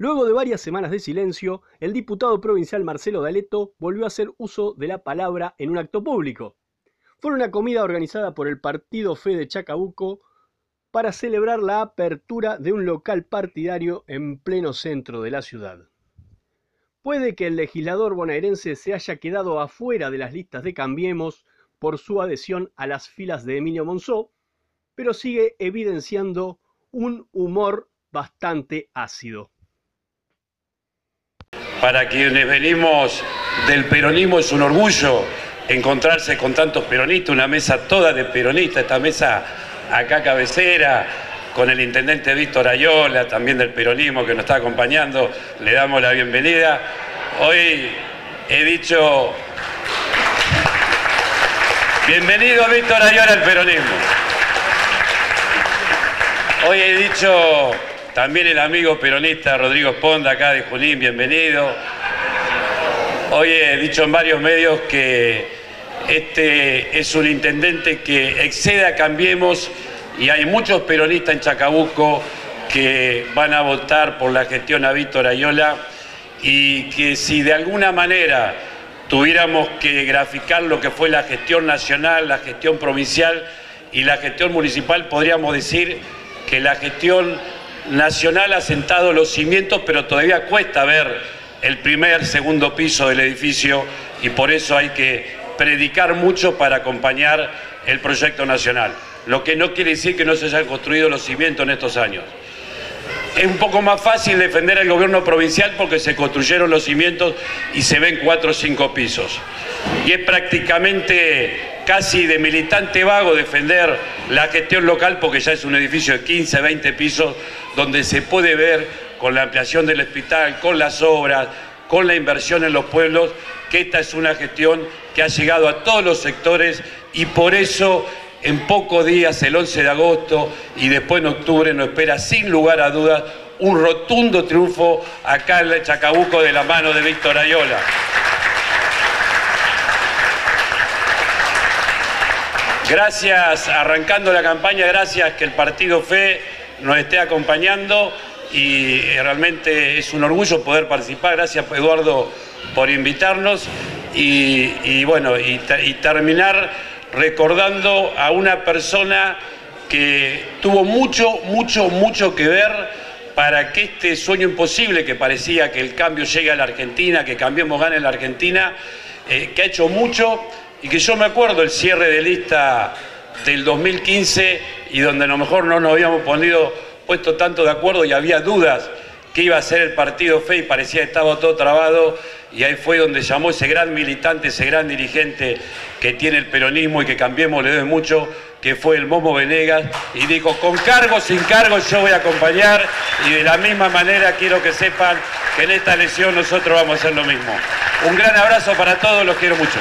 Luego de varias semanas de silencio, el diputado provincial Marcelo D'Aleto volvió a hacer uso de la palabra en un acto público. Fue una comida organizada por el Partido Fe de Chacabuco para celebrar la apertura de un local partidario en pleno centro de la ciudad. Puede que el legislador bonaerense se haya quedado afuera de las listas de Cambiemos por su adhesión a las filas de Emilio Monzó, pero sigue evidenciando un humor bastante ácido. Para quienes venimos del peronismo es un orgullo encontrarse con tantos peronistas, una mesa toda de peronistas, esta mesa acá cabecera, con el intendente Víctor Ayola, también del peronismo que nos está acompañando, le damos la bienvenida. Hoy he dicho, bienvenido Víctor Ayola al peronismo. Hoy he dicho también el amigo peronista Rodrigo Ponda, acá de Junín, bienvenido. Hoy he dicho en varios medios que este es un intendente que excede a Cambiemos y hay muchos peronistas en Chacabuco que van a votar por la gestión a Víctor Ayola y que si de alguna manera tuviéramos que graficar lo que fue la gestión nacional, la gestión provincial y la gestión municipal, podríamos decir que la gestión Nacional ha sentado los cimientos, pero todavía cuesta ver el primer, segundo piso del edificio y por eso hay que predicar mucho para acompañar el proyecto nacional. Lo que no quiere decir que no se hayan construido los cimientos en estos años. Es un poco más fácil defender al gobierno provincial porque se construyeron los cimientos y se ven cuatro o cinco pisos. Y es prácticamente casi de militante vago defender la gestión local porque ya es un edificio de 15, 20 pisos donde se puede ver con la ampliación del hospital, con las obras, con la inversión en los pueblos, que esta es una gestión que ha llegado a todos los sectores y por eso en pocos días, el 11 de agosto y después en octubre, nos espera sin lugar a dudas un rotundo triunfo acá en Chacabuco de la mano de Víctor Ayola. Gracias, arrancando la campaña, gracias que el Partido Fe nos esté acompañando y realmente es un orgullo poder participar. Gracias Eduardo por invitarnos y, bueno, y, terminar recordando a una persona que tuvo mucho, mucho, mucho que ver para que este sueño imposible que parecía que el cambio llegue a la Argentina, que cambiemos gane en la Argentina, eh, que ha hecho mucho y que yo me acuerdo el cierre de lista del 2015 y donde a lo mejor no nos habíamos puesto tanto de acuerdo y había dudas que iba a ser el partido fe y parecía que estaba todo trabado y ahí fue donde llamó ese gran militante, ese gran dirigente que tiene el peronismo y que cambiemos le debe mucho, que fue el Momo Venegas, y dijo, con cargo, sin cargo, yo voy a acompañar, y de la misma manera quiero que sepan que en esta lesión nosotros vamos a hacer lo mismo. Un gran abrazo para todos, los quiero mucho.